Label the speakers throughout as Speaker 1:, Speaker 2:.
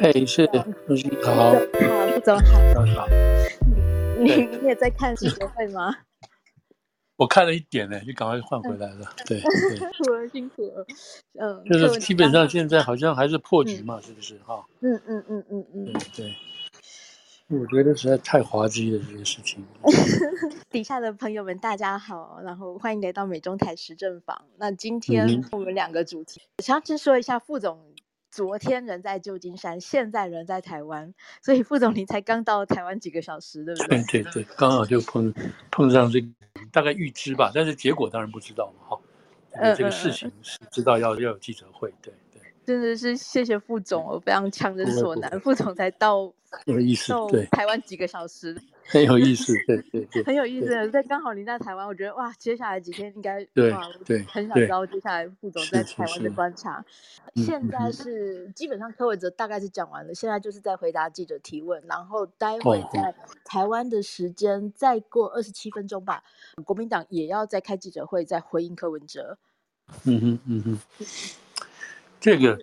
Speaker 1: 哎，是，主席好，好，
Speaker 2: 副总好，
Speaker 1: 早上好。
Speaker 2: 你你也在看记者会吗？
Speaker 1: 我看了一点呢，就赶快换回来了。对，
Speaker 2: 辛苦了，辛苦了。嗯，
Speaker 1: 就是基本上现在好像还是破局嘛，是不是？哈。
Speaker 2: 嗯嗯嗯嗯嗯。
Speaker 1: 对。我觉得实在太滑稽了，这件事情。
Speaker 2: 底下的朋友们，大家好，然后欢迎来到美中台时政房。那今天我们两个主题，我想先说一下副总。昨天人在旧金山，现在人在台湾，所以副总你才刚到台湾几个小时，对不对？
Speaker 1: 对对对，刚好就碰碰上这个，大概预知吧，但是结果当然不知道嘛，哈。呃，这个事情是知道要要有记者会，对对。
Speaker 2: 真的是谢谢副总，我非常强人所难，副总才到。
Speaker 1: 有意思，对，
Speaker 2: 台湾几个小时，
Speaker 1: 很有意思，对对对，
Speaker 2: 很有意思。在刚好您在台湾，我觉得哇，接下来几天应该
Speaker 1: 对
Speaker 2: 对，很想知道接下来副总在台湾的观察。现在是基本上柯文哲大概是讲完了，现在就是在回答记者提问，然后待会在台湾的时间再过二十七分钟吧，国民党也要再开记者会，再回应柯文哲。
Speaker 1: 嗯哼嗯哼，这个。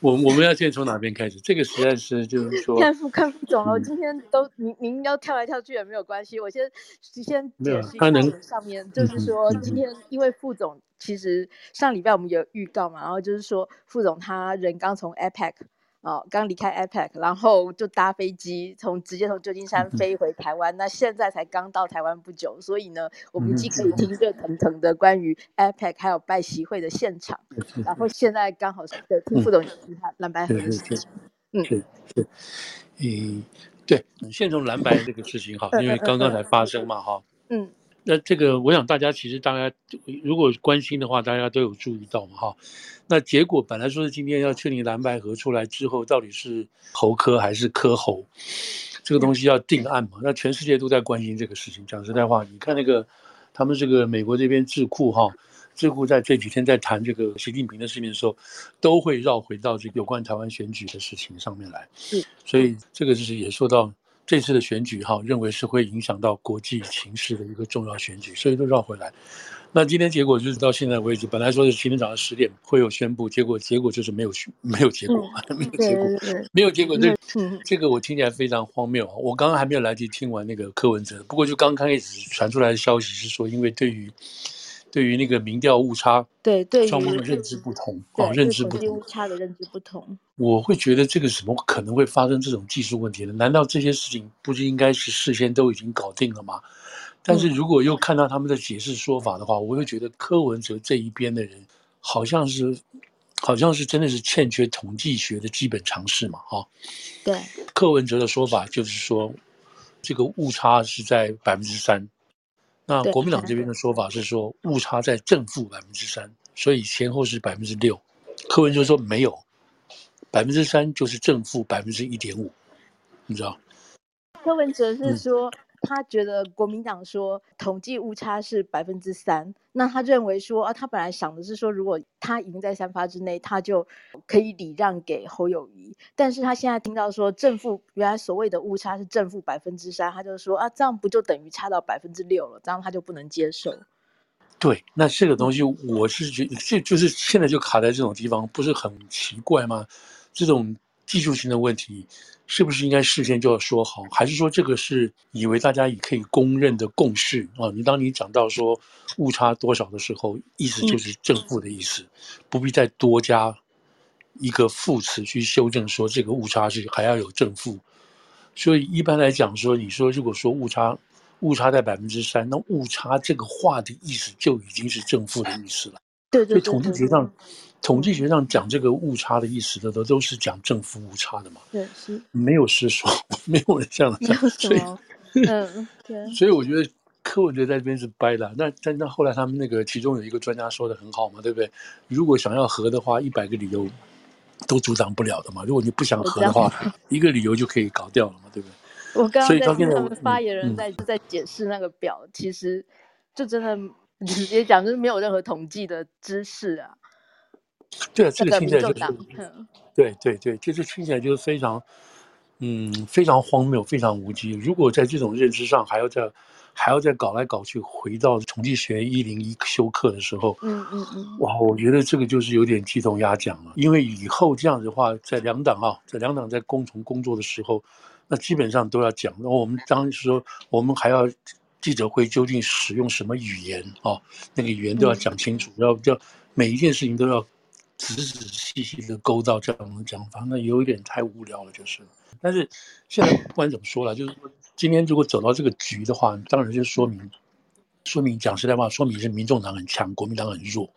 Speaker 1: 我我们要先从哪边开始？这个实在是就是 说，
Speaker 2: 看副看副总了。今天都您您要跳来跳去也没有关系，我先先解释一下上面，就是说今天因为副总其实上礼拜我们有预告嘛，然后就是说副总他人刚从 APEC。哦，刚离开 APEC，然后就搭飞机从直接从旧金山飞回台湾，嗯、那现在才刚到台湾不久，所以呢，我们既可以听热腾腾的关于 APEC 还有拜习会的现场，嗯、然后现在刚好是。听副总讲他蓝白合的事情，嗯，是是，
Speaker 1: 嗯，对，先从蓝白这个事情哈，因为刚刚才发生嘛哈，嗯。那这个，我想大家其实大家如果关心的话，大家都有注意到嘛，哈。那结果本来说是今天要确定蓝白合出来之后，到底是侯科还是科侯，这个东西要定案嘛。那全世界都在关心这个事情。讲实在话，你看那个他们这个美国这边智库哈，智库在这几天在谈这个习近平的事情的时候，都会绕回到这个有关台湾选举的事情上面来。嗯，所以这个就是也说到。这次的选举哈，认为是会影响到国际情势的一个重要选举，所以都绕回来。那今天结果就是到现在为止，本来说是今天早上十点会有宣布，结果结果就是没有没有结果，嗯、没有结果，没有结果。这、嗯、这个我听起来非常荒谬。我刚刚还没有来得及听完那个柯文哲，不过就刚开始传出来的消息是说，因为对于。对于那个民调误差，
Speaker 2: 对对，
Speaker 1: 双方的认知不同，哦，认知不同，
Speaker 2: 误差的认知不同，
Speaker 1: 我会觉得这个什么可能会发生这种技术问题呢？难道这些事情不是应该是事先都已经搞定了吗？但是如果又看到他们的解释说法的话，我会觉得柯文哲这一边的人好像是，好像是真的是欠缺统计学的基本常识嘛，哈。
Speaker 2: 对，
Speaker 1: 柯文哲的说法就是说，这个误差是在百分之三。那国民党这边的说法是说误差在正负百分之三，所以前后是百分之六。柯文哲说没有，百分之三就是正负百分之一点五，你知道？
Speaker 2: 柯文哲是说。嗯他觉得国民党说统计误差是百分之三，那他认为说啊，他本来想的是说，如果他赢在三发之内，他就可以礼让给侯友谊。但是他现在听到说正负，原来所谓的误差是正负百分之三，他就说啊，这样不就等于差到百分之六了？这样他就不能接受。
Speaker 1: 对，那这个东西我是觉得，这就是现在就卡在这种地方，不是很奇怪吗？这种。技术性的问题，是不是应该事先就要说好？还是说这个是以为大家也可以公认的共识啊？你当你讲到说误差多少的时候，意思就是正负的意思，不必再多加一个副词去修正，说这个误差是还要有正负。所以一般来讲说，你说如果说误差误差在百分之三，那误差这个话的意思就已经是正负的意思了。
Speaker 2: 对对，
Speaker 1: 统计学上，统计学上讲这个误差的意思的都都是讲正负误差的嘛。
Speaker 2: 对，是。
Speaker 1: 没有失说，没有人这样讲。所以，嗯，对。所以我觉得柯文哲在这边是掰的。那但那后来他们那个其中有一个专家说的很好嘛，对不对？如果想要和的话，一百个理由都阻挡不了的嘛。如果你不想和的话，一个理由就可以搞掉了嘛，对不对？
Speaker 2: 我刚刚在听他们发言人在在解释那个表，其实就真的。直接讲就是没有任何统计的知识啊。
Speaker 1: 对啊，这个听起来就是，对对对，就是听起来就是非常，嗯，非常荒谬，非常无稽。如果在这种认知上还要再还要再搞来搞去，回到统计学一零一修课的时候，
Speaker 2: 嗯嗯嗯，
Speaker 1: 哇，我觉得这个就是有点鸡同鸭讲了，因为以后这样子的话，在两党啊，在两党在共同工作的时候，那基本上都要讲。那我们当时说，我们还要记者会究竟使用什么语言啊？那个语言都要讲清楚，要要每一件事情都要仔仔细细的勾到这样的讲法，那有一点太无聊了，就是。但是现在不管怎么说了，就是说今天如果走到这个局的话，当然就说明，说明讲实在话，说明是民众党很强，国民党很弱。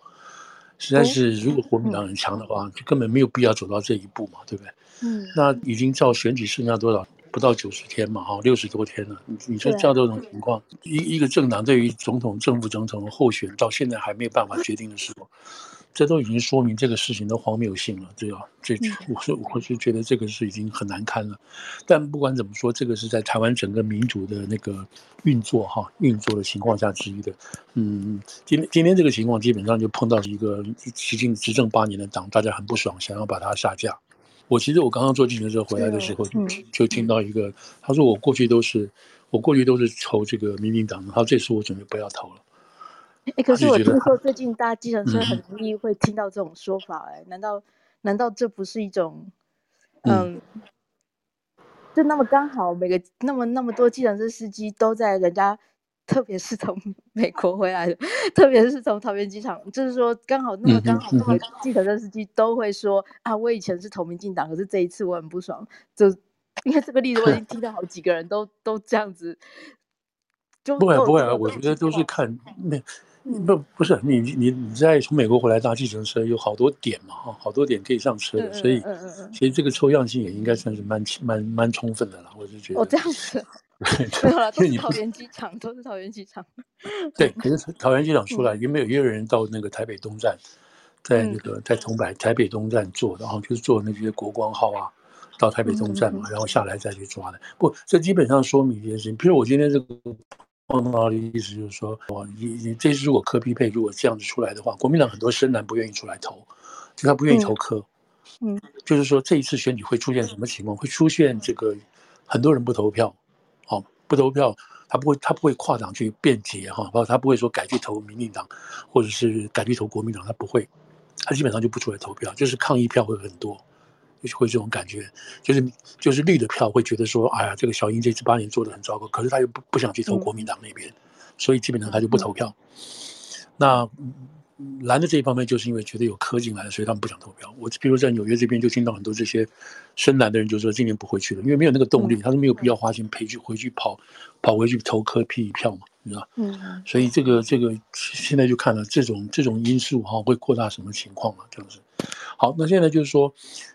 Speaker 1: 实在是，如果国民党很强的话，就根本没有必要走到这一步嘛，对不对？嗯。那已经照选举剩下多少？不到九十天嘛，哈，六十多天了。你你说照这种情况，一一个政党对于总统、正副总统的候选，到现在还没有办法决定的时候。这都已经说明这个事情的荒谬性了，对吧？这我是我是觉得这个是已经很难堪了。但不管怎么说，这个是在台湾整个民主的那个运作哈运作的情况下之一的。嗯，今天今天这个情况基本上就碰到一个习近执政八年的党，大家很不爽，想要把它下架。我其实我刚刚坐计程车回来的时候，就听到一个他说我过去都是我过去都是投这个民进党的，他说这次我准备不要投了。
Speaker 2: 哎，可是我听说最近搭计程车很容易会听到这种说法，哎、嗯，难道难道这不是一种，嗯，嗯就那么刚好每个那么那么多计程车司机都在人家，特别是从 美国回来的，特别是从桃园机场，就是说刚好那么刚好，那么计程车司机都会说、嗯、啊，我以前是投民进党，可是这一次我很不爽，就因为这个例子我已经听到好几个人都都这样子，就
Speaker 1: 不会不会啊，我觉得都是看那。不不是你你你在从美国回来搭计程车有好多点嘛哈，好多点可以上车的，所以其实这个抽样性也应该算是蛮蛮蛮充分的了，我就觉得。
Speaker 2: 哦，这样子。对了，都是桃园机场，都是桃园机场。
Speaker 1: 对，可是桃园机场出来，有没有也有人到那个台北东站，在那个在从台台北东站坐，然后就是坐那些国光号啊，到台北东站嘛，然后下来再去抓的。不，这基本上说明一件事情，比如我今天这个。碰到的意思就是说，哦，你你这次如果柯批配如果这样子出来的话，国民党很多深蓝不愿意出来投，就他不愿意投柯，嗯，就是说这一次选举会出现什么情况？会出现这个很多人不投票，哦，不投票，他不会他不会跨党去辩解哈，包括他不会说改去投民进党，或者是改去投国民党，他不会，他基本上就不出来投票，就是抗议票会很多。就是会这种感觉，就是就是绿的票会觉得说，哎呀，这个小英这次八年做的很糟糕，可是他又不不想去投国民党那边，嗯、所以基本上他就不投票。嗯、那蓝的这一方面，就是因为觉得有柯进来了，所以他们不想投票。我比如在纽约这边就听到很多这些深蓝的人就说，今年不回去了，因为没有那个动力，嗯、他是没有必要花钱陪去回去跑跑回去投柯 P 票嘛，你知道？嗯，所以这个这个现在就看了这种这种因素哈，会扩大什么情况嘛，这样子。好，那现在就是说，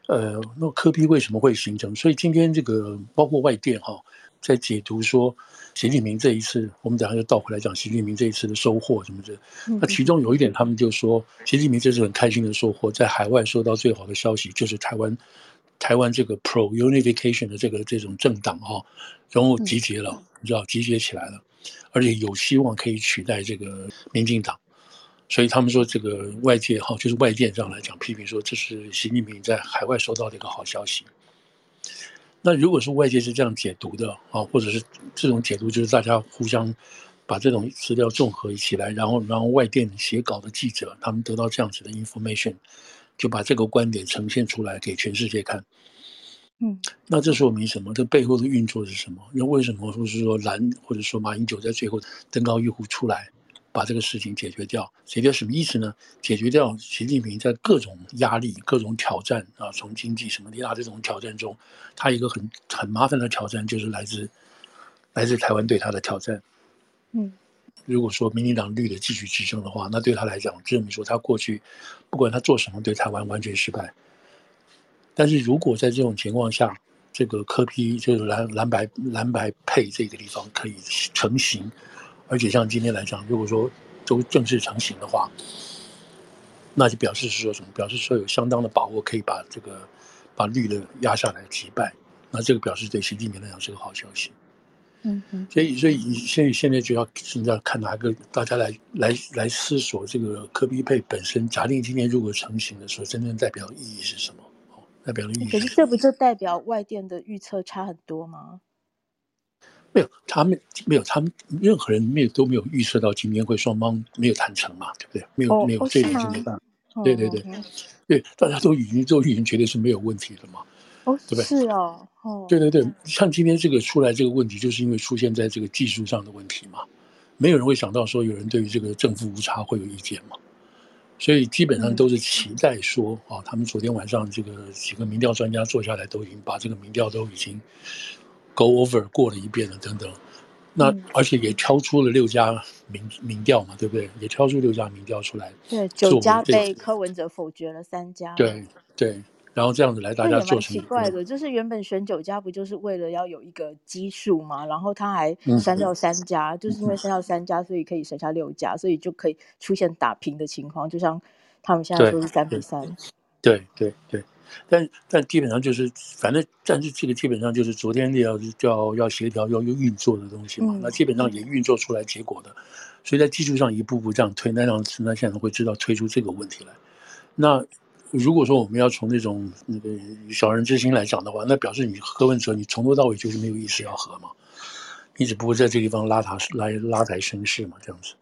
Speaker 1: 呃，那柯批为什么会形成？所以今天这个包括外电哈，在解读说习近平这一次，我们等下就倒回来讲习近平这一次的收获什么的。那其中有一点，他们就说习近平这次很开心的收获，在海外收到最好的消息就是台湾，台湾这个 Pro Unification 的这个这种政党哈，然后集结了，你知道集结起来了，而且有希望可以取代这个民进党。所以他们说，这个外界哈，就是外电上来讲，批评说这是习近平在海外收到的一个好消息。那如果说外界是这样解读的啊，或者是这种解读，就是大家互相把这种资料综合起来，然后然后外电写稿的记者，他们得到这样子的 information，就把这个观点呈现出来给全世界看。嗯，那这说明什么？这背后的运作是什么？那为什么说是说蓝或者说马英九在最后登高一呼出来？把这个事情解决掉，解决什么意思呢？解决掉习近平在各种压力、各种挑战啊，从经济什么的啊这种挑战中，他一个很很麻烦的挑战就是来自来自台湾对他的挑战。嗯，如果说民进党绿的继续执政的话，那对他来讲，证明说他过去不管他做什么，对台湾完全失败。但是如果在这种情况下，这个科批就是蓝蓝白蓝白配这个地方可以成型。而且像今天来讲，如果说都正式成型的话，那就表示是说什么？表示说有相当的把握可以把这个把绿的压下来击败。那这个表示对习近平来讲是个好消息。嗯嗯。所以所以现现在就要现在看哪个大家来来来思索这个科比配本身，假定今天如果成型的时候，真正代表意义是什么？代表的意义。
Speaker 2: 可是这不就代表外电的预测差很多吗？
Speaker 1: 没有，他们没有，他们任何人没有都没有预测到今天会双方没有谈成嘛，对不对？没有，
Speaker 2: 哦、
Speaker 1: 没有，这点是没办法。对对对，哦、对，大家都已经都已经觉得是没有问题了嘛，
Speaker 2: 哦，
Speaker 1: 对不对？
Speaker 2: 是哦，哦，
Speaker 1: 对对对，像今天这个出来这个问题，就是因为出现在这个技术上的问题嘛，没有人会想到说有人对于这个正负误差会有意见嘛，所以基本上都是期待说啊、他们昨天晚上这个几个民调专家坐下来，都已经把这个民调都已经。Go over 过了一遍了，等等，那而且也挑出了六家民民调嘛，对不对？也挑出六家民调出来。
Speaker 2: 对，九家被柯文哲否决了三家。
Speaker 1: 对对，然后这样子来，大家做成。
Speaker 2: 奇怪的，就是原本选九家不就是为了要有一个基数嘛？然后他还删掉三家，嗯、就是因为删掉三家，所以可以剩下六家，所以就可以出现打平的情况，就像他们现在说是三比三。
Speaker 1: 对对对。对但但基本上就是，反正但是这个基本上就是昨天要要要协调要运作的东西嘛，嗯、那基本上也运作出来结果的，所以在技术上一步步这样推，那让那现在会知道推出这个问题来。那如果说我们要从那种那个小人之心来讲的话，那表示你柯文哲你从头到尾就是没有意思要和嘛，你只不过在这个地方拉他拉拉抬声势嘛，这样子。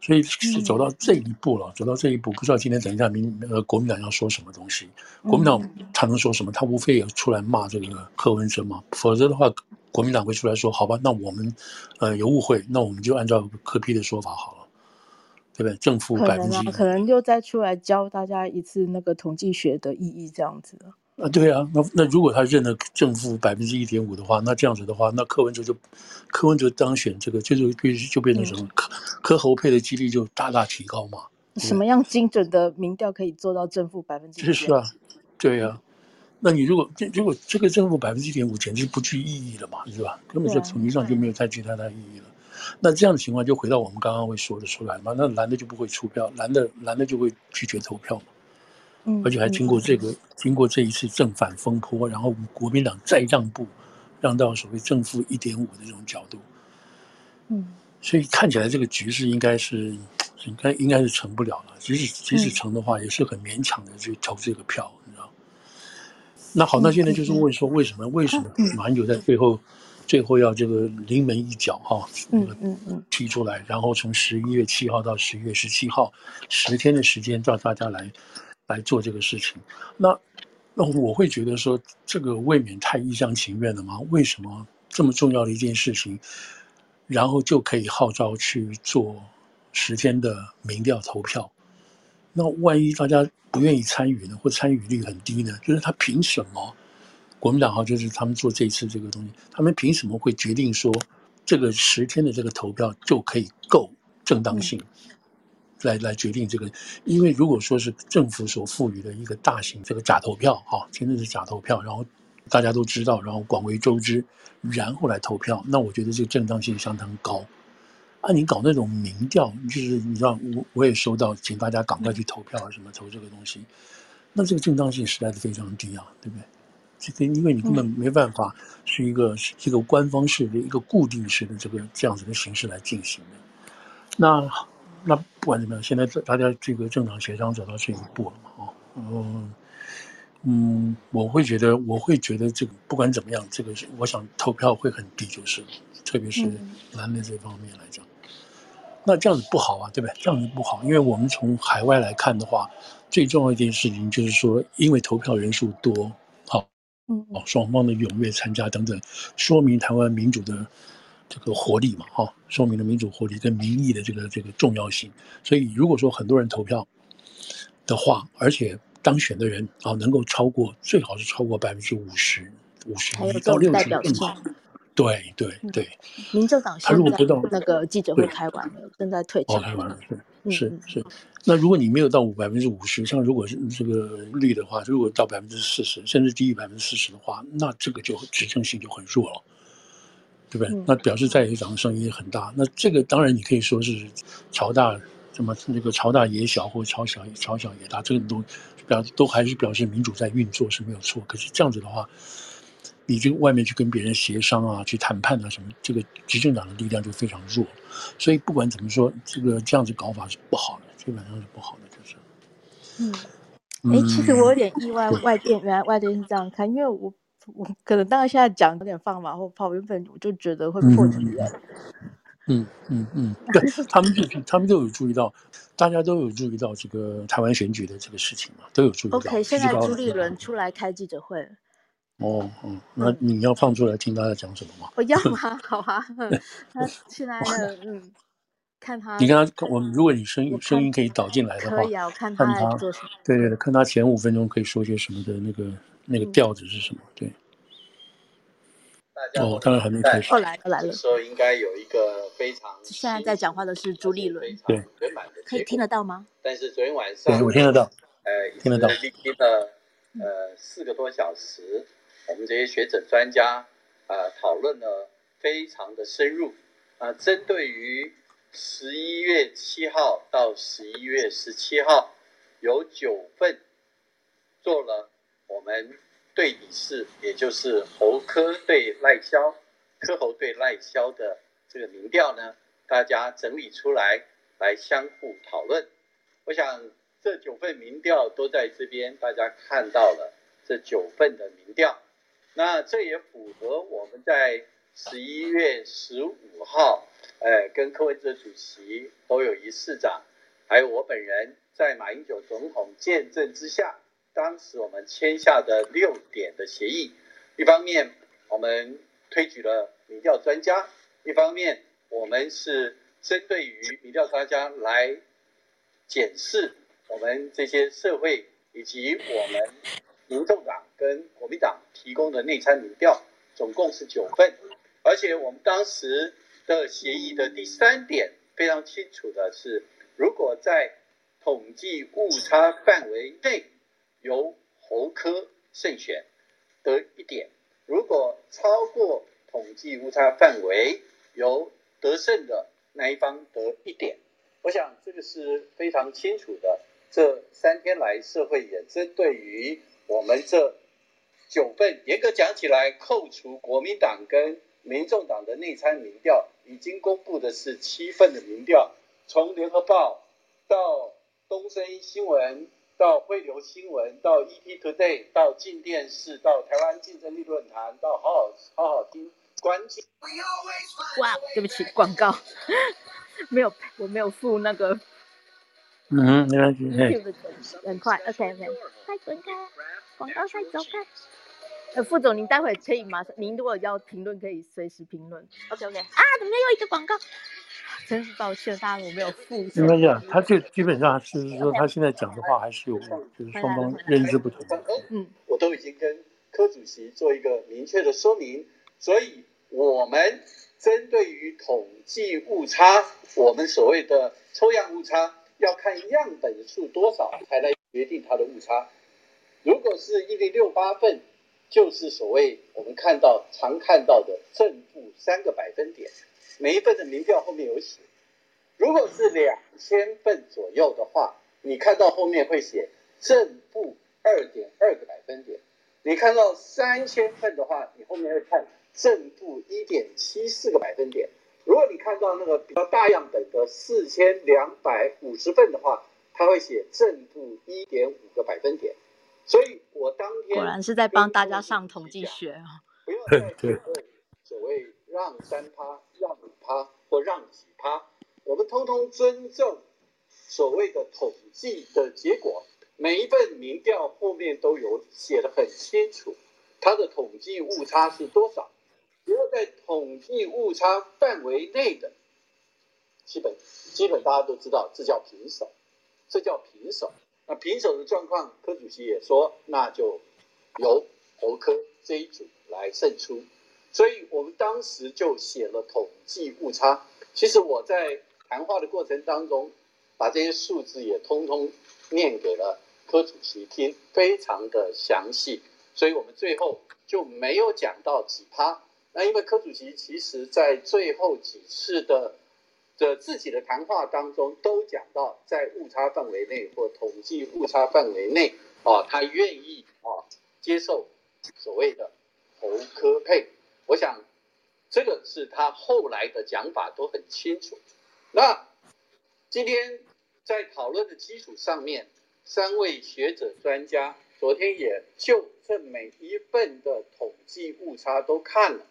Speaker 1: 所以是走到这一步了，嗯、走到这一步，不知道今天等一下民呃国民党要说什么东西？国民党他能说什么？他无非也出来骂这个柯文哲嘛。否则的话，国民党会出来说：“好吧，那我们呃有误会，那我们就按照柯批的说法好了，对不对？正负百分之一，
Speaker 2: 可能就再出来教大家一次那个统计学的意义，这样子。”
Speaker 1: 啊，对啊，那那如果他认了正负百分之一点五的话，那这样子的话，那柯文哲就柯文哲当选这个就就必须就变成什么柯柯侯佩的几率就大大提高嘛。
Speaker 2: 什么样精准的民调可以做到正负百分之一？
Speaker 1: 是啊，对啊。那你如果这如果这个正负百分之一点五简直不具意义了嘛，是吧？根本就统计上就没有太具太大意义了。那这样的情况就回到我们刚刚会说的出来嘛？那蓝的就不会出票，蓝的蓝的就会拒绝投票嘛。而且还经过这个，经过这一次正反风波，然后国民党再让步，让到所谓正负一点五的这种角度，嗯，所以看起来这个局势应该是，应该应该是成不了了。即使即使成的话，也是很勉强的去投这个票，你知道？那好，那现在就是问说，为什么为什么马英九在最后最后要这个临门一脚哈，嗯嗯嗯，提出来，然后从十一月七号到十一月十七号十天的时间，叫大家来。来做这个事情，那那我会觉得说，这个未免太一厢情愿了吗？为什么这么重要的一件事情，然后就可以号召去做十天的民调投票？那万一大家不愿意参与呢，或参与率很低呢？就是他凭什么？国民党哈，就是他们做这次这个东西，他们凭什么会决定说，这个十天的这个投票就可以够正当性？嗯来来决定这个，因为如果说是政府所赋予的一个大型这个假投票，哈，真的是假投票，然后大家都知道，然后广为周知，然后来投票，那我觉得这个正当性相当高。啊，你搞那种民调，就是你知道，我我也收到，请大家赶快去投票啊，什么投这个东西，那这个正当性实在是非常低啊，对不对？这个因为你根本没办法是一个是一个官方式的一个固定式的这个这样子的形式来进行的，那。那不管怎么样，现在大家这个正常协商走到这一步了嘛？哦，嗯，嗯，我会觉得，我会觉得这个不管怎么样，这个是我想投票会很低，就是特别是蓝的这方面来讲，那这样子不好啊，对不对？这样子不好，因为我们从海外来看的话，最重要一件事情就是说，因为投票人数多，好，嗯，哦，双方的踊跃参加等等，说明台湾民主的。这个活力嘛，哈，说明了民主活力跟民意的这个这个重要性。所以，如果说很多人投票的话，而且当选的人啊能够超过，最好是超过百分之五十，五十到六十更好。对对对。
Speaker 2: 民众党现在那个记者会开完了，正在退场。
Speaker 1: 哦开完了，是是是。那如果你没有到五百分之五十，像如果是这个率的话，如果到百分之四十，甚至低于百分之四十的话，那这个就执政性就很弱了。对不对？那表示在野党的声音也很大。那这个当然你可以说是朝大什么那个朝大野小，或朝小朝小野大，这个都表都还是表示民主在运作是没有错。可是这样子的话，你这个外面去跟别人协商啊，去谈判啊什么，这个执政党的力量就非常弱。所以不管怎么说，这个这样子搞法是不好的，基本上是不好的，就是。
Speaker 2: 嗯，哎，其实我有点意外，外电原来外电是这样看，因为我。我可能当然现在讲有点放马后炮，原本我就觉得会破局了。
Speaker 1: 嗯嗯嗯，对他们就他们都有注意到，大家都有注意到这个台湾选举的这个事情嘛，都有注意到。
Speaker 2: OK，现在朱立伦出来开记者会了。
Speaker 1: 哦哦，那你要放出来听大家讲什么吗？
Speaker 2: 我要 吗？好啊，他现在呢，嗯，看他，
Speaker 1: 你看他，我如果你声音声音可以导进来的话，
Speaker 2: 可以啊，我看他做什么。
Speaker 1: 对对对，看他前五分钟可以说些什么的那个那个调子是什么？对。哦，当然还没开始。
Speaker 2: 后来来了。
Speaker 3: 说应该有一个非常。
Speaker 2: 现在在讲话的是朱立伦。
Speaker 1: 对。
Speaker 2: 可以听得到吗？
Speaker 3: 但是昨天晚上。
Speaker 1: 对，我听得到。
Speaker 3: 呃，
Speaker 1: 听得到。
Speaker 3: 历经了呃四个多小时，我们这些学者专家呃讨论了非常的深入啊，针对于十一月七号到十一月十七号有九份做了我们。对比式，也就是侯科对赖萧，柯侯对赖萧的这个民调呢，大家整理出来来相互讨论。我想这九份民调都在这边，大家看到了这九份的民调，那这也符合我们在十一月十五号，呃，跟柯文哲主席、侯友谊市长，还有我本人在马英九总统见证之下。当时我们签下的六点的协议，一方面我们推举了民调专家，一方面我们是针对于民调专家来检视我们这些社会以及我们民众党跟国民党提供的内参民调，总共是九份，而且我们当时的协议的第三点非常清楚的是，如果在统计误差范围内。由侯科胜选得一点，如果超过统计误差范围，由得胜的那一方得一点。我想这个是非常清楚的。这三天来，社会也针对于我们这九份，严格讲起来，扣除国民党跟民众党的内参民调，已经公布的是七份的民调，从联合报到东森新闻。到汇流新闻，到 ETtoday，到进电视，到台湾竞争力论坛，到好好好好听关键。
Speaker 2: 哇，对不起，广告 没有，我没有付那个。
Speaker 1: 嗯，没关系。
Speaker 2: 很快，OK OK。快滚开，广告快走开。呃，副总，您待会可以马上，您如果要评论，可以随时评论。OK OK。啊，怎么又一个广告？真是抱歉，大家我没有付。没关系啊，
Speaker 1: 他这基本上是说，他现在讲的话还是有，就是双方认知不同。
Speaker 3: 嗯，我都已经跟柯主席做一个明确的说明，所以我们针对于统计误差，我们所谓的抽样误差，要看样本数多少才来决定它的误差。如果是一零六八份，就是所谓我们看到常看到的正负三个百分点。每一份的民调后面有写，如果是两千份左右的话，你看到后面会写正负二点二个百分点；你看到三千份的话，你后面会看正负一点七四个百分点。如果你看到那个比较大样本的四千两百五十份的话，它会写正负一点五个百分点。所以我当天
Speaker 2: 果然是在帮大家上统计学啊！
Speaker 3: 不用再所谓。让三趴，让五趴，或让几趴，我们通通尊重所谓的统计的结果。每一份民调后面都有写得很清楚，它的统计误差是多少。只要在统计误差范围内的，基本基本大家都知道，这叫平手，这叫平手。那平手的状况，柯主席也说，那就由侯科这一组来胜出。所以我们当时就写了统计误差。其实我在谈话的过程当中，把这些数字也通通念给了柯主席听，非常的详细。所以我们最后就没有讲到几趴。那因为柯主席其实在最后几次的的自己的谈话当中，都讲到在误差范围内或统计误差范围内啊，他愿意啊接受所谓的侯科配。我想，这个是他后来的讲法都很清楚。那今天在讨论的基础上面，三位学者专家昨天也就这每一份的统计误差都看了，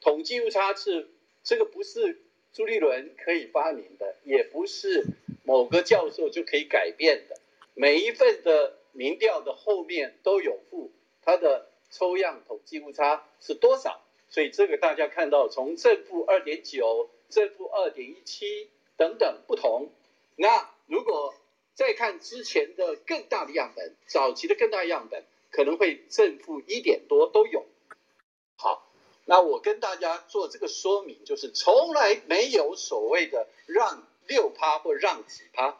Speaker 3: 统计误差是这个不是朱立伦可以发明的，也不是某个教授就可以改变的，每一份的民调的后面都有附它的抽样统计误差是多少，所以这个大家看到从正负二点九、正负二点一七等等不同，那如果。再看之前的更大的样本，早期的更大样本可能会正负一点多都有。好，那我跟大家做这个说明，就是从来没有所谓的让六趴或让几趴，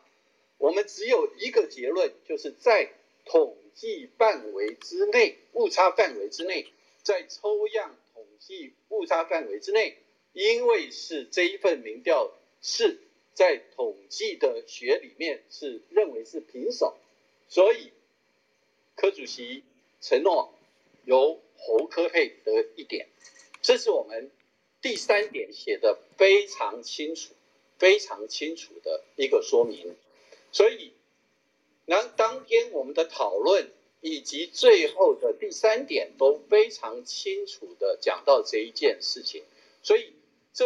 Speaker 3: 我们只有一个结论，就是在统计范围之内，误差范围之内，在抽样统计误差范围之内，因为是这一份民调是。在统计的学里面是认为是平手，所以柯主席承诺由侯科配得一点，这是我们第三点写的非常清楚、非常清楚的一个说明。所以，那当天我们的讨论以及最后的第三点都非常清楚的讲到这一件事情。所以，这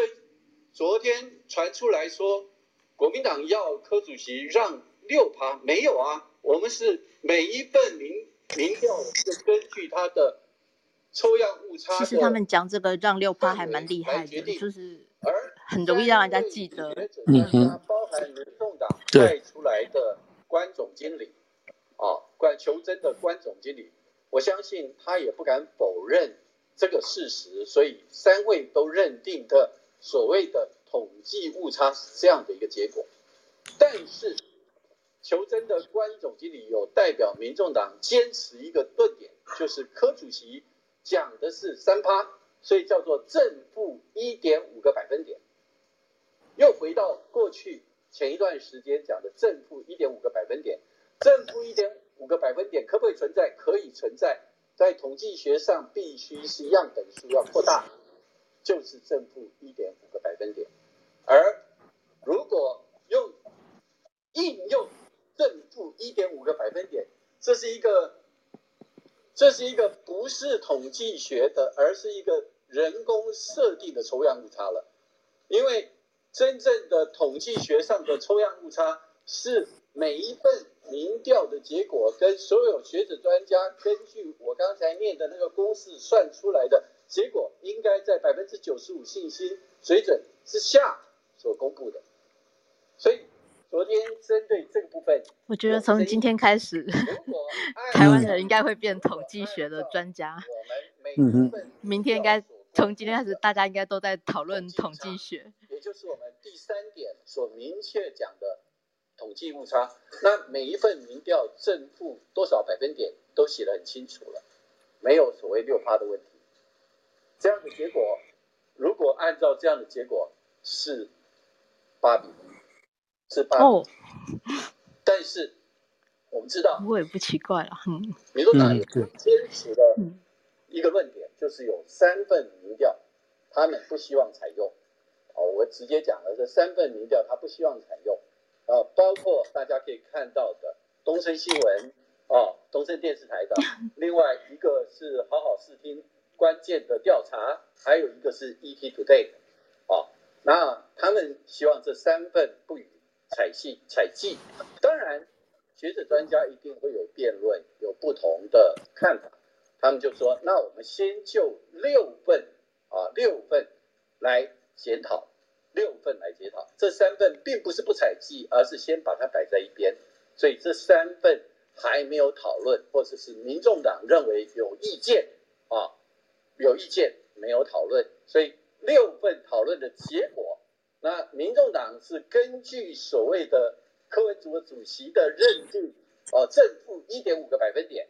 Speaker 3: 昨天传出来说。国民党要柯主席让六趴，没有啊，我们是每一份民民调是根据他的抽样误差。
Speaker 2: 其实他们讲这个让六趴还蛮厉害的，就是很容易让人家记得。
Speaker 3: 嗯哼。包含民众党派出来的关总经理，啊，管求真的关总经理，我相信他也不敢否认这个事实，所以三位都认定的所谓的。统计误差是这样的一个结果，但是求真的关总经理有代表民众党坚持一个论点，就是柯主席讲的是三趴，所以叫做正负一点五个百分点。又回到过去前一段时间讲的正负一点五个百分点，正负一点五个百分点可不可以存在？可以存在，在统计学上必须是样本数要扩大，就是正负一点五个百分点。而如果用应用正负一点五个百分点，这是一个，这是一个不是统计学的，而是一个人工设定的抽样误差了。因为真正的统计学上的抽样误差，是每一份民调的结果跟所有学者专家根据我刚才念的那个公式算出来的结果，应该在百分之九十五信心水准之下。所公布的，所以昨天针对这个部分，
Speaker 2: 我觉得从今天开始，台湾人应该会变统计学的专家。嗯哼，明天应该从今天开始，大家应该都在讨论统计学，
Speaker 3: 也就是我们第三点所明确讲的统计误差。那每一份民调正负多少百分点都写得很清楚了，没有所谓六趴的问题。这样的结果，如果按照这样的结果是。八比一，是八。哦，但是我们知道，
Speaker 2: 我也不奇怪了。嗯，
Speaker 3: 民众党也坚持的一个论点，就是有三份民调，他们不希望采用。哦，我直接讲了，这三份民调他不希望采用。啊，包括大家可以看到的东森新闻，哦，东森电视台的，另外一个是好好视听关键的调查，还有一个是 ET Today，哦。那他们希望这三份不予采信采记，当然学者专家一定会有辩论，有不同的看法。他们就说：“那我们先就六份啊六份来检讨，六份来检讨。这三份并不是不采计，而是先把它摆在一边。所以这三份还没有讨论，或者是民众党认为有意见啊，有意见没有讨论，所以。”六份讨论的结果，那民众党是根据所谓的柯文哲主席的认定，哦，正负一点五个百分点，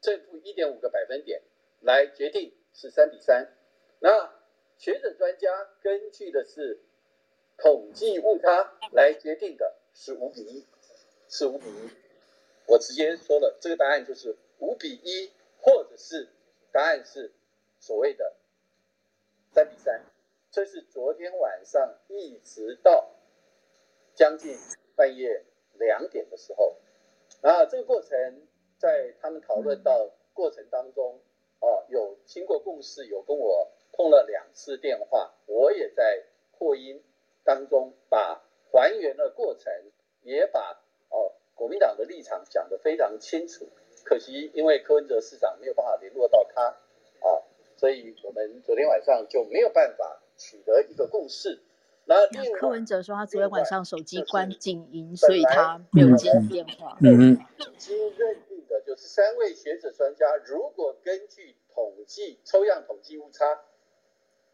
Speaker 3: 正负一点五个百分点来决定是三比三。那学者专家根据的是统计误差来决定的是五比一，是五比一。我直接说了，这个答案就是五比一，或者是答案是所谓的三比三。这是昨天晚上一直到将近半夜两点的时候，啊，这个过程在他们讨论到过程当中，哦，有经过共识，有跟我通了两次电话，我也在扩音当中把还原的过程，也把哦国民党的立场讲得非常清楚。可惜因为柯文哲市长没有办法联络到他，啊，所以我们昨天晚上就没有办法取得一个共识。那
Speaker 2: 柯文哲说他昨天晚上手机关静音，所以他没有接电话。
Speaker 3: 嗯嗯。已经认定的就是三位学者专家，如果根据统计抽样统计误差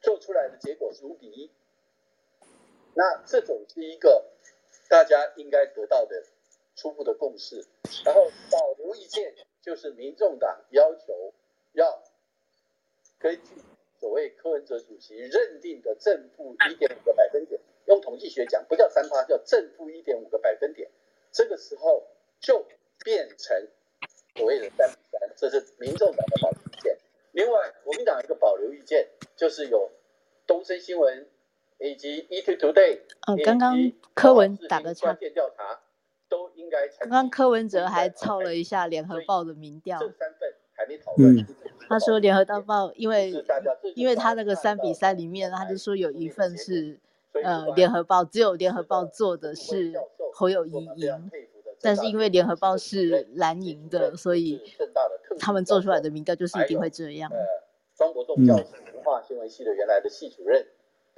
Speaker 3: 做出来的结果是五比一，那这种是一个大家应该得到的初步的共识。然后保留意见就是民众党要求要根据。所谓柯文哲主席认定的正负一点五个百分点，用统计学讲，不叫三趴，叫正负一点五个百分点。这个时候就变成所谓的三比三，这是民众党的保留意见。另外，国民党一个保留意见就是有东森新闻以及 ET Today，
Speaker 2: 呃，刚刚柯文打个岔，
Speaker 3: 调查都应该。
Speaker 2: 刚刚柯文哲还抄了一下联合报的民调。
Speaker 3: 这三份还没讨论。嗯
Speaker 2: 他说《联合报》因为因为他那个三比三里面，他就说有一份是呃《联合报》，只有《联合报》做的是侯友谊赢，但是因为《联合报》是蓝营的，所以他们做出来的民调就是一定会这样。
Speaker 3: 庄国栋教授，文化新闻系的原来的系主任，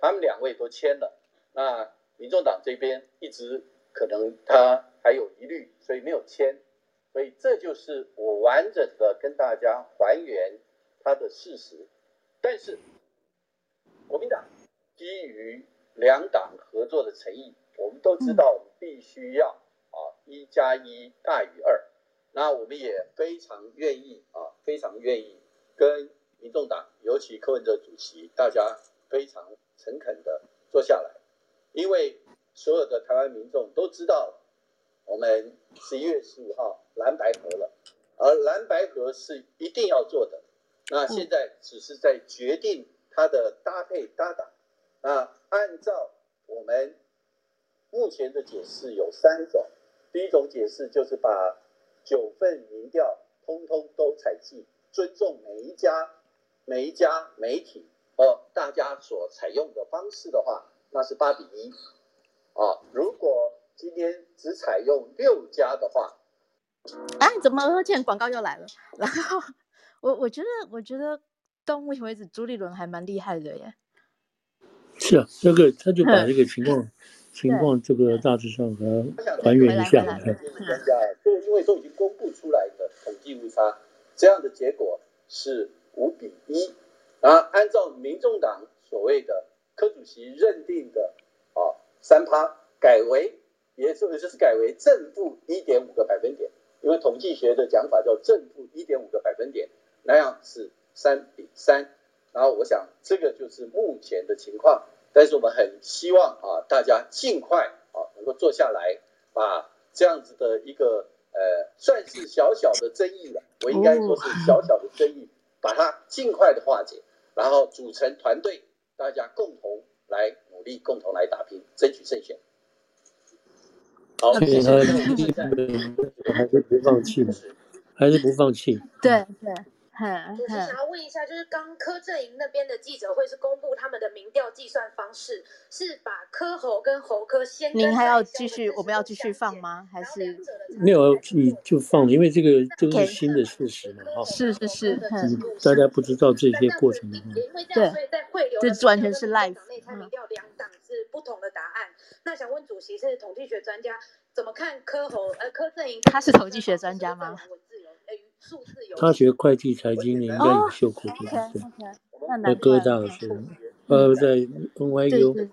Speaker 3: 他们两位都签了。那民众党这边一直可能他还有疑虑，所以没有签。所以这就是我完整的跟大家还原它的事实，但是国民党基于两党合作的诚意，我们都知道我们必须要啊一加一大于二，那我们也非常愿意啊非常愿意跟民众党，尤其柯文哲主席，大家非常诚恳的坐下来，因为所有的台湾民众都知道。我们十一月十五号蓝白合了，而蓝白合是一定要做的。那现在只是在决定它的搭配搭档。那按照我们目前的解释有三种，第一种解释就是把九份民调通通都采集，尊重每一家每一家媒体和大家所采用的方式的话，那是八比一。啊，如果今天只采用六家的话，
Speaker 2: 哎，怎么而且广告又来了？然后我我觉得，我觉得到目前为止，朱立伦还蛮厉害的耶。
Speaker 1: 是啊，这个他就把这个情况 情况这个大致上还还原一下。
Speaker 3: 专家，这个因为都已经公布出来的统计误差，这样的结果是五比一。然后按照民众党所谓的柯主席认定的啊三趴改为。也是，就是改为正负一点五个百分点，因为统计学的讲法叫正负一点五个百分点，那样是三比三。然后我想这个就是目前的情况，但是我们很希望啊，大家尽快啊能够坐下来，把这样子的一个呃算是小小的争议了，我应该说是小小的争议，把它尽快的化解，然后组成团队，大家共同来努力，共同来打拼，争取胜选。
Speaker 1: 好，所以他还是不放弃的，还是不放弃。
Speaker 2: 对对。
Speaker 4: 我是想要问一下，就是刚柯震营那边的记者会是公布他们的民调计算方式，是把柯侯跟侯柯先。
Speaker 2: 您还要继续？我们要继续放吗？还是
Speaker 1: 没有？你就放，因为这个都是新的事实嘛，哈。
Speaker 2: 是是是，
Speaker 1: 大家不知道这些过程的话。
Speaker 2: 对，这完全是 live。
Speaker 4: 内参民调两党是不同的答案。那想问主席是统计学专家，怎么看柯侯？呃，柯震营
Speaker 2: 他是统计学专家吗？
Speaker 1: 他学会计财经，你应该有修过对对。在哥大的时候，呃，在 NYU。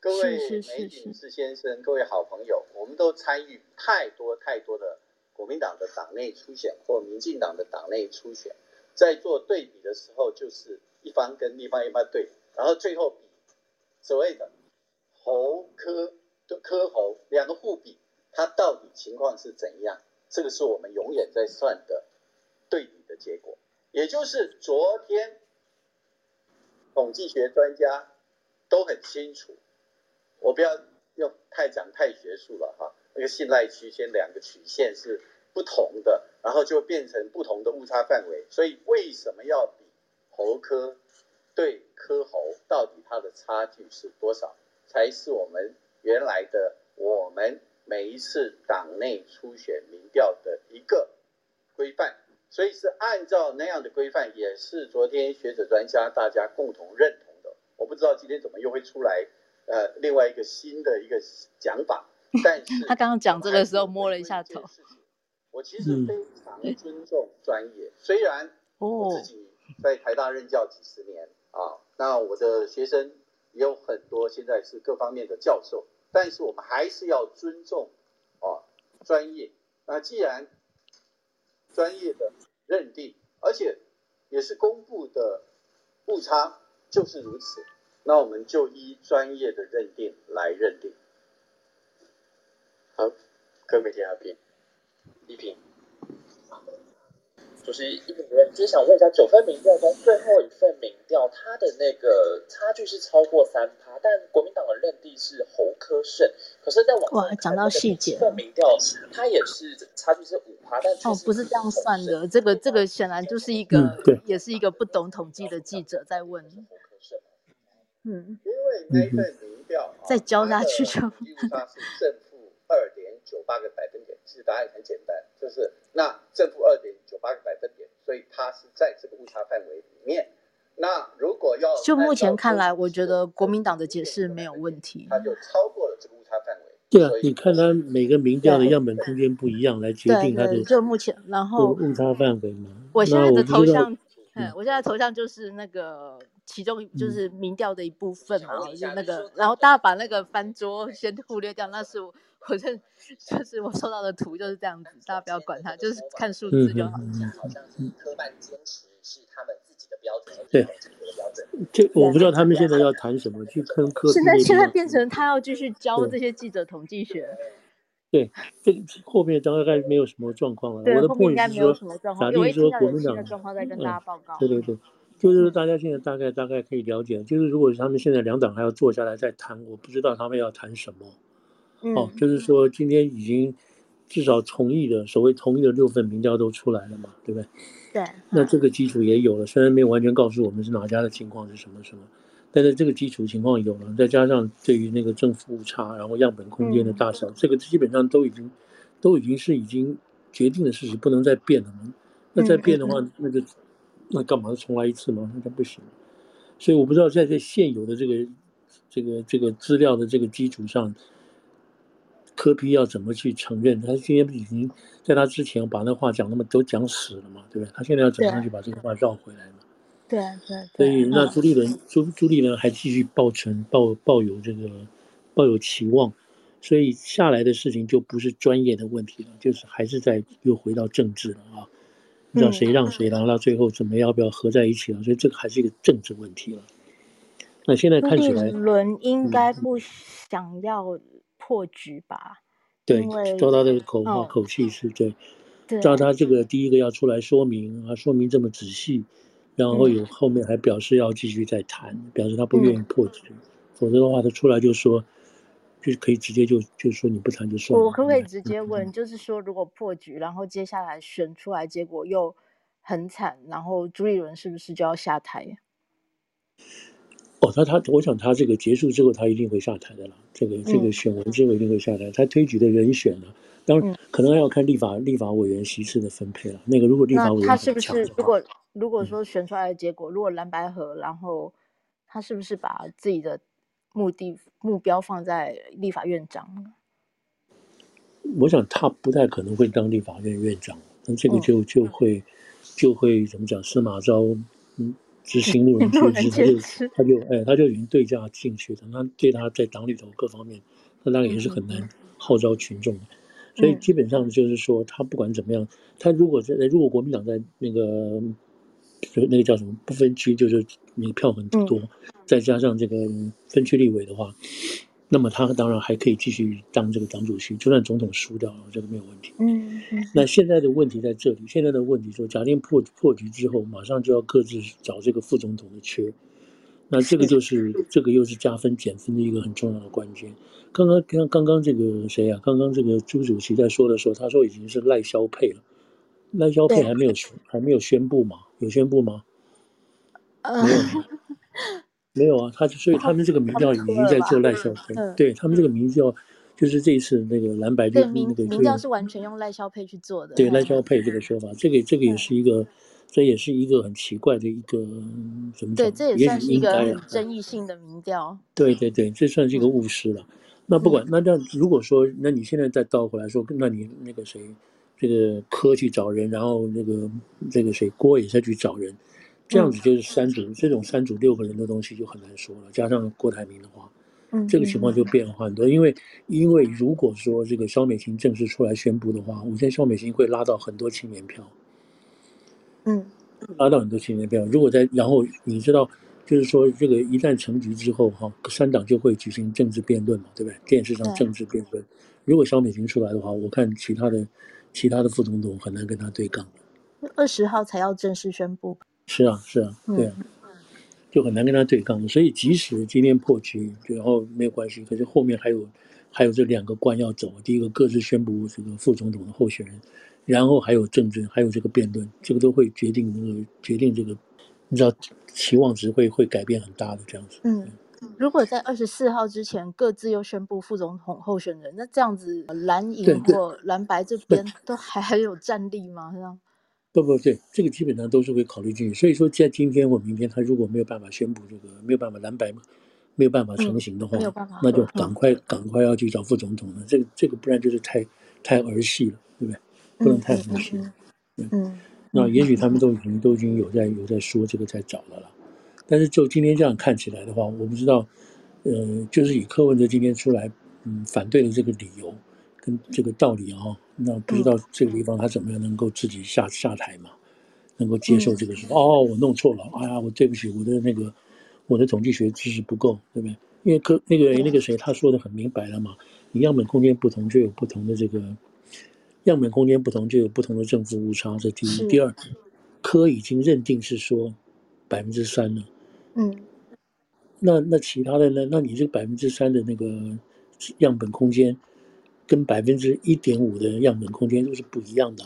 Speaker 3: 各位美景士先生，各位好朋友，我们都参与太多太多的国民党的党内初选或民进党的党内初选，在做对比的时候，就是一方跟另一方一方对，然后最后比所谓的侯柯的柯侯两个互比，它到底情况是怎样？这个是我们永远在算的对比的结果，也就是昨天统计学专家都很清楚，我不要用太讲太学术了哈，那个信赖区间两个曲线是不同的，然后就变成不同的误差范围。所以为什么要比侯科对柯侯到底它的差距是多少，才是我们原来的我们每一次党内初选民调的一个规范。所以是按照那样的规范，也是昨天学者专家大家共同认同的。我不知道今天怎么又会出来，呃，另外一个新的一个讲法。但是
Speaker 2: 他刚刚讲这个时候摸了一下头。
Speaker 3: 我其实非常尊重专业，虽然我自己在台大任教几十年啊，那我的学生也有很多现在是各方面的教授，但是我们还是要尊重啊专业。那既然专业的认定，而且也是公布的误差就是如此，那我们就依专业的认定来认定。好，各位嘉宾，一平。
Speaker 5: 主席，一平主任，就是想问一下，九份民调中最后一份民调，它的那个差距是超过三趴，但国民党的认定是侯科胜。可是，在网上
Speaker 2: 讲到细节，
Speaker 5: 份民调它也是差距是五趴，但
Speaker 2: 哦，不是这样算的，这个这个显然就是一个，
Speaker 1: 对，
Speaker 2: 也是一个不懂统计的记者在问。
Speaker 3: 嗯，因为那份民调
Speaker 2: 再交下去就。
Speaker 3: 二点九八个百分点，其实答案很简单，就是那正负二点九八个百分点，所以它是在这个误差范围里面。那如果要
Speaker 2: 就目前看来，我觉得国民党的解释没有问题，
Speaker 3: 它就超过了这个误差范围。
Speaker 1: 对啊，你看它每个民调的样本空间不一样，来决定它的
Speaker 2: 就目前然后
Speaker 1: 误差范围嘛。
Speaker 2: 我现在的头像，嗯，我现在头像就是那个其中就是民调的一部分嘛，就那个，然后大家把那个翻桌先忽略掉，那是我。我这就是我收到的图就是这样子，大家不要管它，就是看数字就好。
Speaker 5: 好像是科办坚持是他们自己的标准，
Speaker 1: 对，这我不知道他们现在要谈什么，去坑科。
Speaker 2: 现在现在变成他要继续教这些记者统计学。
Speaker 1: 对，这后面大概没有什么状况了。
Speaker 2: 对，
Speaker 1: 我的
Speaker 2: 后面应该没有什么状况。
Speaker 1: 假定说国民党
Speaker 2: 的状况再跟大家报告。
Speaker 1: 对对对，就是大家现在大概大概可以了解，就是如果他们现在两党还要坐下来再谈，我不知道他们要谈什么。哦，就是说今天已经至少同意的所谓同意的六份民调都出来了嘛，对不对？
Speaker 2: 对。
Speaker 1: 那这个基础也有了，虽然没有完全告诉我们是哪家的情况是什么什么，但是这个基础情况有了，再加上对于那个正负误差，然后样本空间的大小，嗯、这个基本上都已经都已经是已经决定的事情，不能再变了嘛。那再变的话，嗯、那个那干嘛重来一次嘛？那就不行。所以我不知道在这现有的这个这个这个资料的这个基础上。柯 P 要怎么去承认？他今天已经在他之前把那话讲那么都讲死了嘛，对不对？他现在要怎么样去把这个话绕回来嘛？
Speaker 2: 对对。
Speaker 1: 所以那朱立伦朱朱立伦还继续抱存抱抱有这个抱有期望，所以下来的事情就不是专业的问题了，就是还是在又回到政治了啊！不知道谁让谁，然后到最后怎么要不要合在一起了？所以这个还是一个政治问题了。那现在看起来，
Speaker 2: 伦应该不想要。破局吧，
Speaker 1: 对，照他的口话、哦、口气是对，对，照他这个第一个要出来说明啊，说明这么仔细，然后有后面还表示要继续再谈，嗯、表示他不愿意破局，嗯、否则的话他出来就说，就可以直接就就说你不谈就算了。
Speaker 2: 我可不可以直接问，嗯、就是说如果破局，然后接下来选出来结果又很惨，然后朱立伦是不是就要下台？
Speaker 1: 哦，他他，我想他这个结束之后，他一定会下台的了。这个这个选完之后一定会下台。他推举的人选呢，当然可能还要看立法立法委员席次的分配了。那个如果立法委员
Speaker 2: 他是不是如果如果说选出来的结果，如果蓝白合，然后他是不是把自己的目的目标放在立法院长？
Speaker 1: 我想他不太可能会当立法院院长，那这个就就会就会怎么讲？司马昭，嗯。执行路人皆知，他就他就哎，他就已经对价进去了。那对他在党里头各方面，那当然也是很难号召群众的。所以基本上就是说，他不管怎么样，他如果在如果国民党在那个就那个叫什么不分区，就是你票很多，再加上这个分区立委的话。那么他当然还可以继续当这个党主席，就算总统输掉了，这个没有问题。
Speaker 2: 嗯，嗯，
Speaker 1: 那现在的问题在这里，现在的问题说，假定破破局之后，马上就要各自找这个副总统的缺。那这个 就是这个又是加分减分的一个很重要的关键。刚刚刚刚刚这个谁呀、啊？刚刚这个朱主席在说的时候，他说已经是赖萧配了，赖萧配还没有还没有宣布吗？有宣布吗？没有。没有啊，他所以他们这个民调已经在做赖萧佩，嗯、对他们这个民调就是这一次那个蓝白的那个
Speaker 2: 民调是完全用赖萧佩去做的。
Speaker 1: 对赖萧佩这个说法，这个这个也是一个，这也是一个很奇怪的一个怎么讲？
Speaker 2: 对，这也算是一个很争议性的民调。
Speaker 1: 对对对，这算是一个误失了。嗯、那不管那这样，如果说那你现在再倒回来说，那你那个谁，这个柯去找人，然后那个这个谁郭也再去找人。这样子就是三组，嗯、这种三组六个人的东西就很难说了。加上郭台铭的话，嗯，这个情况就变化很多。因为，因为如果说这个肖美琴正式出来宣布的话，我觉得肖美琴会拉到很多青年票，
Speaker 2: 嗯，
Speaker 1: 拉到很多青年票。如果在然后你知道，就是说这个一旦成局之后哈，三党就会举行政治辩论嘛，对不对？电视上政治辩论。嗯、如果肖美琴出来的话，我看其他的其他的副总统很难跟他对杠。
Speaker 2: 二十号才要正式宣布。
Speaker 1: 是啊，是啊，对啊，就很难跟他对抗。所以即使今天破局，然后没有关系，可是后面还有还有这两个关要走。第一个各自宣布这个副总统的候选人，然后还有政治，还有这个辩论，这个都会决定那个决定这个，你知道期望值会会改变很大的这样子。
Speaker 2: 嗯，如果在二十四号之前各自又宣布副总统候选人，那这样子蓝营或蓝白这边都还还有战力吗？这样？
Speaker 1: 不不对，这个基本上都是会考虑进去。所以说，在今天或明天，他如果没有办法宣布这个，没有办法蓝白嘛，没有办法成型的话，
Speaker 2: 嗯、
Speaker 1: 那就赶快赶快要去找副总统了。这个这个不然就是太太儿戏了，对不对？不能太儿戏。嗯，嗯那也许他们都已经都已经有在有在说这个在找了了。但是就今天这样看起来的话，我不知道，呃，就是以柯文哲今天出来嗯反对的这个理由。跟这个道理啊，那不知道这个地方他怎么样能够自己下下台嘛？能够接受这个事？哦，我弄错了，哎呀，我对不起，我的那个我的统计学知识不够，对不对？因为科那个那个谁他说的很明白了嘛，你样本空间不同就有不同的这个样本空间不同就有不同的正负误差，这第一。第二，科已经认定是说百分之三了，嗯，那那其他的呢？那你这百分之三的那个样本空间。跟百分之一点五的样本空间都是不一样的，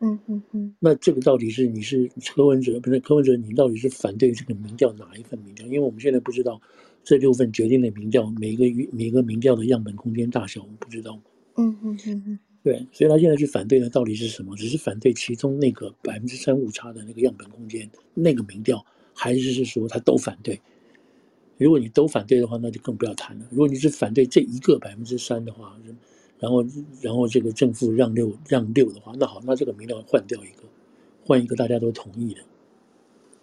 Speaker 2: 嗯嗯嗯。
Speaker 1: 那这个到底是你是柯文哲，不是柯文哲，你到底是反对这个民调哪一份民调？因为我们现在不知道这六份决定的民调，每一个每一个民调的样本空间大小，我们不知道。
Speaker 2: 嗯嗯嗯嗯。
Speaker 1: 对，所以他现在去反对的到底是什么？只是反对其中那个百分之三误差的那个样本空间那个民调，还是是说他都反对？如果你都反对的话，那就更不要谈了。如果你是反对这一个百分之三的话，然后，然后这个正负让六让六的话，那好，那这个民调换掉一个，换一个大家都同意的，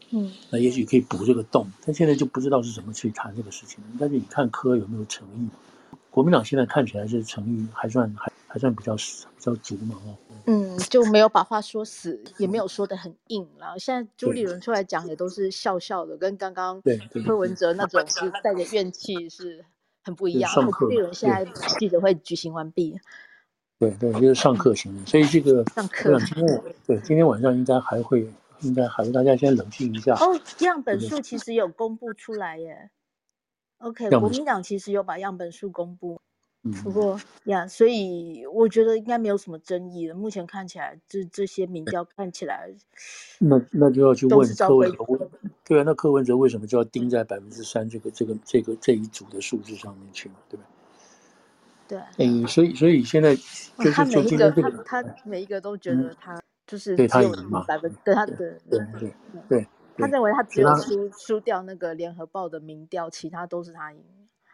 Speaker 2: 嗯，
Speaker 1: 那也许可以补这个洞。但现在就不知道是怎么去谈这个事情。但是你看柯有没有诚意？国民党现在看起来是诚意还算还还算比较比较足嘛，哦，
Speaker 2: 嗯，就没有把话说死，也没有说的很硬。然后现在朱立伦出来讲也都是笑笑的，跟刚刚柯文哲那种是带着怨气是。很不一样。上课，立伦现在记者会举行完毕。
Speaker 1: 对对，就是上课型的，所以这个
Speaker 2: 上课。
Speaker 1: 今天 对今天晚上应该还会，应该还会大家先冷静一下。
Speaker 2: 哦，样本数其实有公布出来耶。OK，国民党其实有把样本数公布。嗯。不过呀，所以我觉得应该没有什么争议的。目前看起来，这这些民调看起来，
Speaker 1: 那那就要去问柯文哲。对啊，那柯文哲为什么就要盯在百分之三这个这个这个这一组的数字上面去嘛？对吧？
Speaker 2: 对。
Speaker 1: 嗯，所以所以现在就是
Speaker 2: 他每一个他他每一个都觉得他就是
Speaker 1: 对他赢嘛，
Speaker 2: 百分对他的对对对，他认为他只有输输掉那个联合报的民调，其他都是他赢。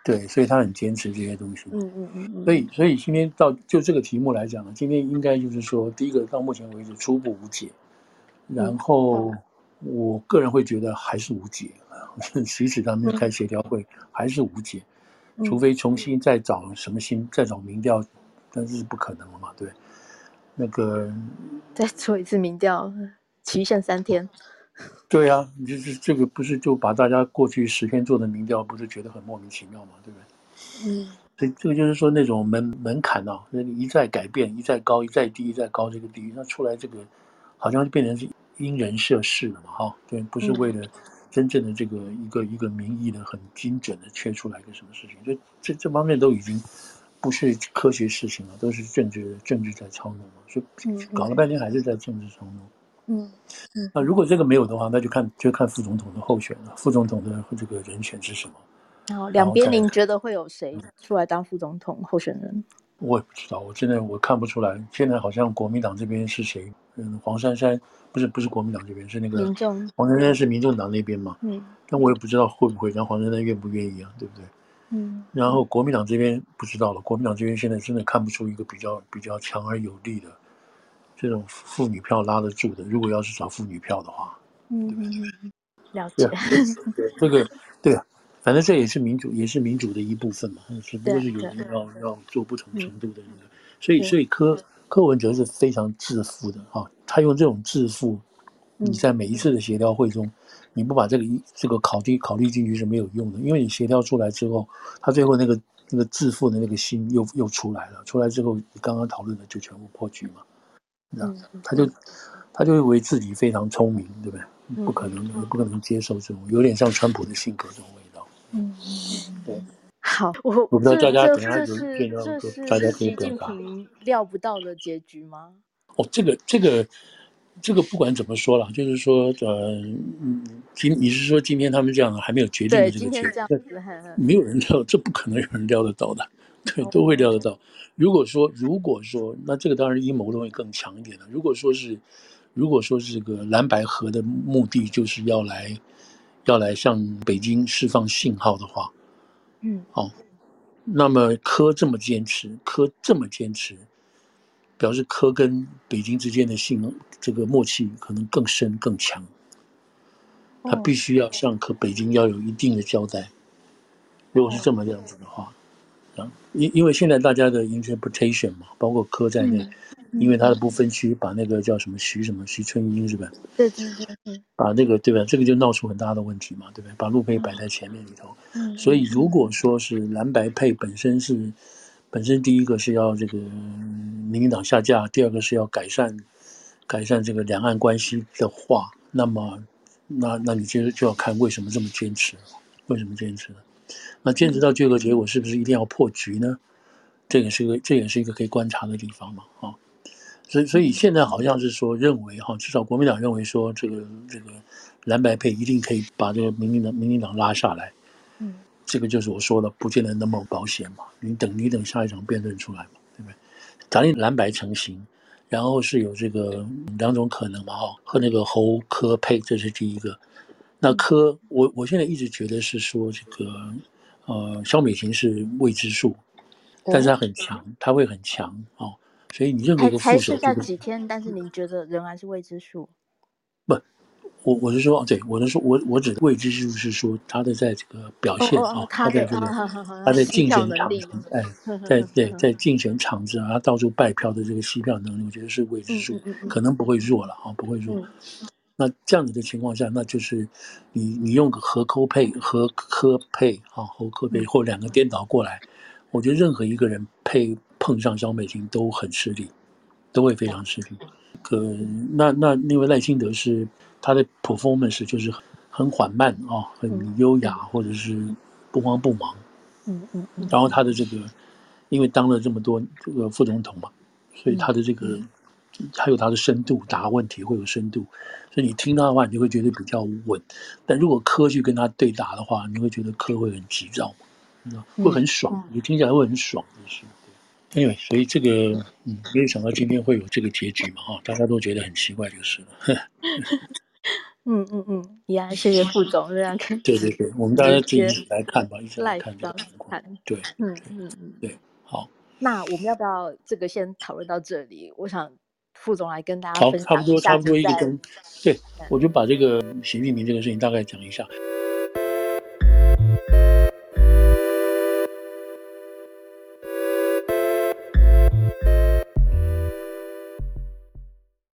Speaker 1: 对，所以他很坚持这些东西。
Speaker 2: 嗯嗯嗯。
Speaker 1: 所以所以今天到就这个题目来讲呢，今天应该就是说，第一个到目前为止初步无解，然后。我个人会觉得还是无解，即使他们开协调会，还是无解，除非重新再找什么新，再找民调，但是不可能了嘛，对？那个
Speaker 2: 再做一次民调，期限三天。
Speaker 1: 对啊，你就是这个不是就把大家过去十天做的民调，不是觉得很莫名其妙嘛，对不对？
Speaker 2: 嗯，
Speaker 1: 所以这个就是说那种门门槛啊，那你一再改变，一再高，一再低，一再高，这个低，那出来这个好像就变成是。因人设事了嘛，哈，对，不是为了真正的这个一个一个民意的很精准的切出来一个什么事情，就这这方面都已经不是科学事情了，都是政治政治在操弄嘛，所以搞了半天还是在政治操弄。
Speaker 2: 嗯嗯，
Speaker 1: 那如果这个没有的话，那就看就看副总统的候选了，副总统的这个人选是什么？
Speaker 2: 然后两边您觉得会有谁出来当副总统候选人？
Speaker 1: 我也不知道，我真的我看不出来。现在好像国民党这边是谁？嗯，黄珊珊不是不是国民党这边，是那个
Speaker 2: 民众。
Speaker 1: 黄珊珊是民众党那边嘛？
Speaker 2: 嗯。
Speaker 1: 但我也不知道会不会，然后黄珊珊愿不愿意啊？对不对？
Speaker 2: 嗯。
Speaker 1: 然后国民党这边不知道了，国民党这边现在真的看不出一个比较比较强而有力的这种妇女票拉得住的。如果要是找妇女票的话，
Speaker 2: 嗯了解。
Speaker 1: 对，这个对啊。反正这也是民主，也是民主的一部分嘛，只不过是有人要要做不同程度的那个，所以所以柯柯文哲是非常自负的啊，他用这种自负，你在每一次的协调会中，你不把这个一这个考虑考虑进去是没有用的，因为你协调出来之后，他最后那个那个自负的那个心又又出来了，出来之后你刚刚讨论的就全部破局嘛，那他就他就以为自己非常聪明，对不对？不可能，不可能接受这种有点像川普的性格这种味道。
Speaker 2: 嗯，对，好，
Speaker 1: 我我不知道大家等下
Speaker 2: 这是这是习近平料不到的结局吗？
Speaker 1: 哦，这个这个这个不管怎么说了，就是说，呃，今你是说今天他们这样还没有决定的这个结果，没有人料，这不可能有人料得到的，对，都会料得到。如果说如果说，那这个当然阴谋论会更强一点了。如果说是如果说是这个蓝白河的目的就是要来。要来向北京释放信号的话，
Speaker 2: 嗯，
Speaker 1: 好，那么柯这么坚持，柯这么坚持，表示柯跟北京之间的信这个默契可能更深更强，他必须要向和北京要有一定的交代。如果是这么样子的话，啊，因因为现在大家的 interpretation 嘛，包括科在内。因为他的不分区，把那个叫什么徐什么徐春英是吧？
Speaker 2: 对对对，
Speaker 1: 把那个对吧？这个就闹出很大的问题嘛，对不对？把陆配摆在前面里头，嗯，所以如果说是蓝白配本身是，本身第一个是要这个民进党下架，第二个是要改善改善这个两岸关系的话，那么那那你接着就要看为什么这么坚持，为什么坚持呢？那坚持到最后结果是不是一定要破局呢？这也是一个这也是一个可以观察的地方嘛，啊。所以，所以现在好像是说认为哈，至少国民党认为说这个这个蓝白配一定可以把这个民进党民进党拉下来，
Speaker 2: 嗯，
Speaker 1: 这个就是我说的不见得那么保险嘛。你等你等下一场辩论出来嘛，对不对？假定蓝白成型，然后是有这个两种可能嘛哈，和那个侯科配，这是第一个。那科，我我现在一直觉得是说这个呃，肖美琴是未知数，但是他很强，他会很强哦。所以你认为一个副手
Speaker 2: 还是在几天，但是您觉得仍然是未知数？
Speaker 1: 不，我我是说，对，我是说，我我指的未知数是说他的在这个表现啊，他在这个 他在竞选 场子，哎，在对在竞选场子啊，他到处拜票的这个吸票能力，我觉得是未知数，可能不会弱了啊，不会弱。那这样子的情况下，那就是你你用个和扣配和科配啊，和科配或两个颠倒过来，我觉得任何一个人配。碰上肖美琴都很吃力，都会非常吃力。可那那因为赖清德是他的 performance 就是很缓慢啊，很优雅，或者是不慌不忙。
Speaker 2: 嗯嗯嗯。
Speaker 1: 然后他的这个，因为当了这么多这个副总统嘛，所以他的这个还有他的深度，答问题会有深度，所以你听他的话，你就会觉得比较稳。但如果科去跟他对答的话，你会觉得科会很急躁，会很爽，你听起来会很爽，就是。因为所以这个嗯，没有想到今天会有这个结局嘛，哈，大家都觉得很奇怪就是了。
Speaker 2: 嗯 嗯嗯，呀，谢谢副总这样看。
Speaker 1: 对对对，我们大家一起来看吧，一起来看这个情况。对，
Speaker 2: 嗯嗯嗯，
Speaker 1: 对，好。
Speaker 2: 那我们要不要这个先讨论到这里？我想副总来跟大家分享
Speaker 1: 好，差不多差不多一个钟。对，我就把这个习近平这个事情大概讲一下。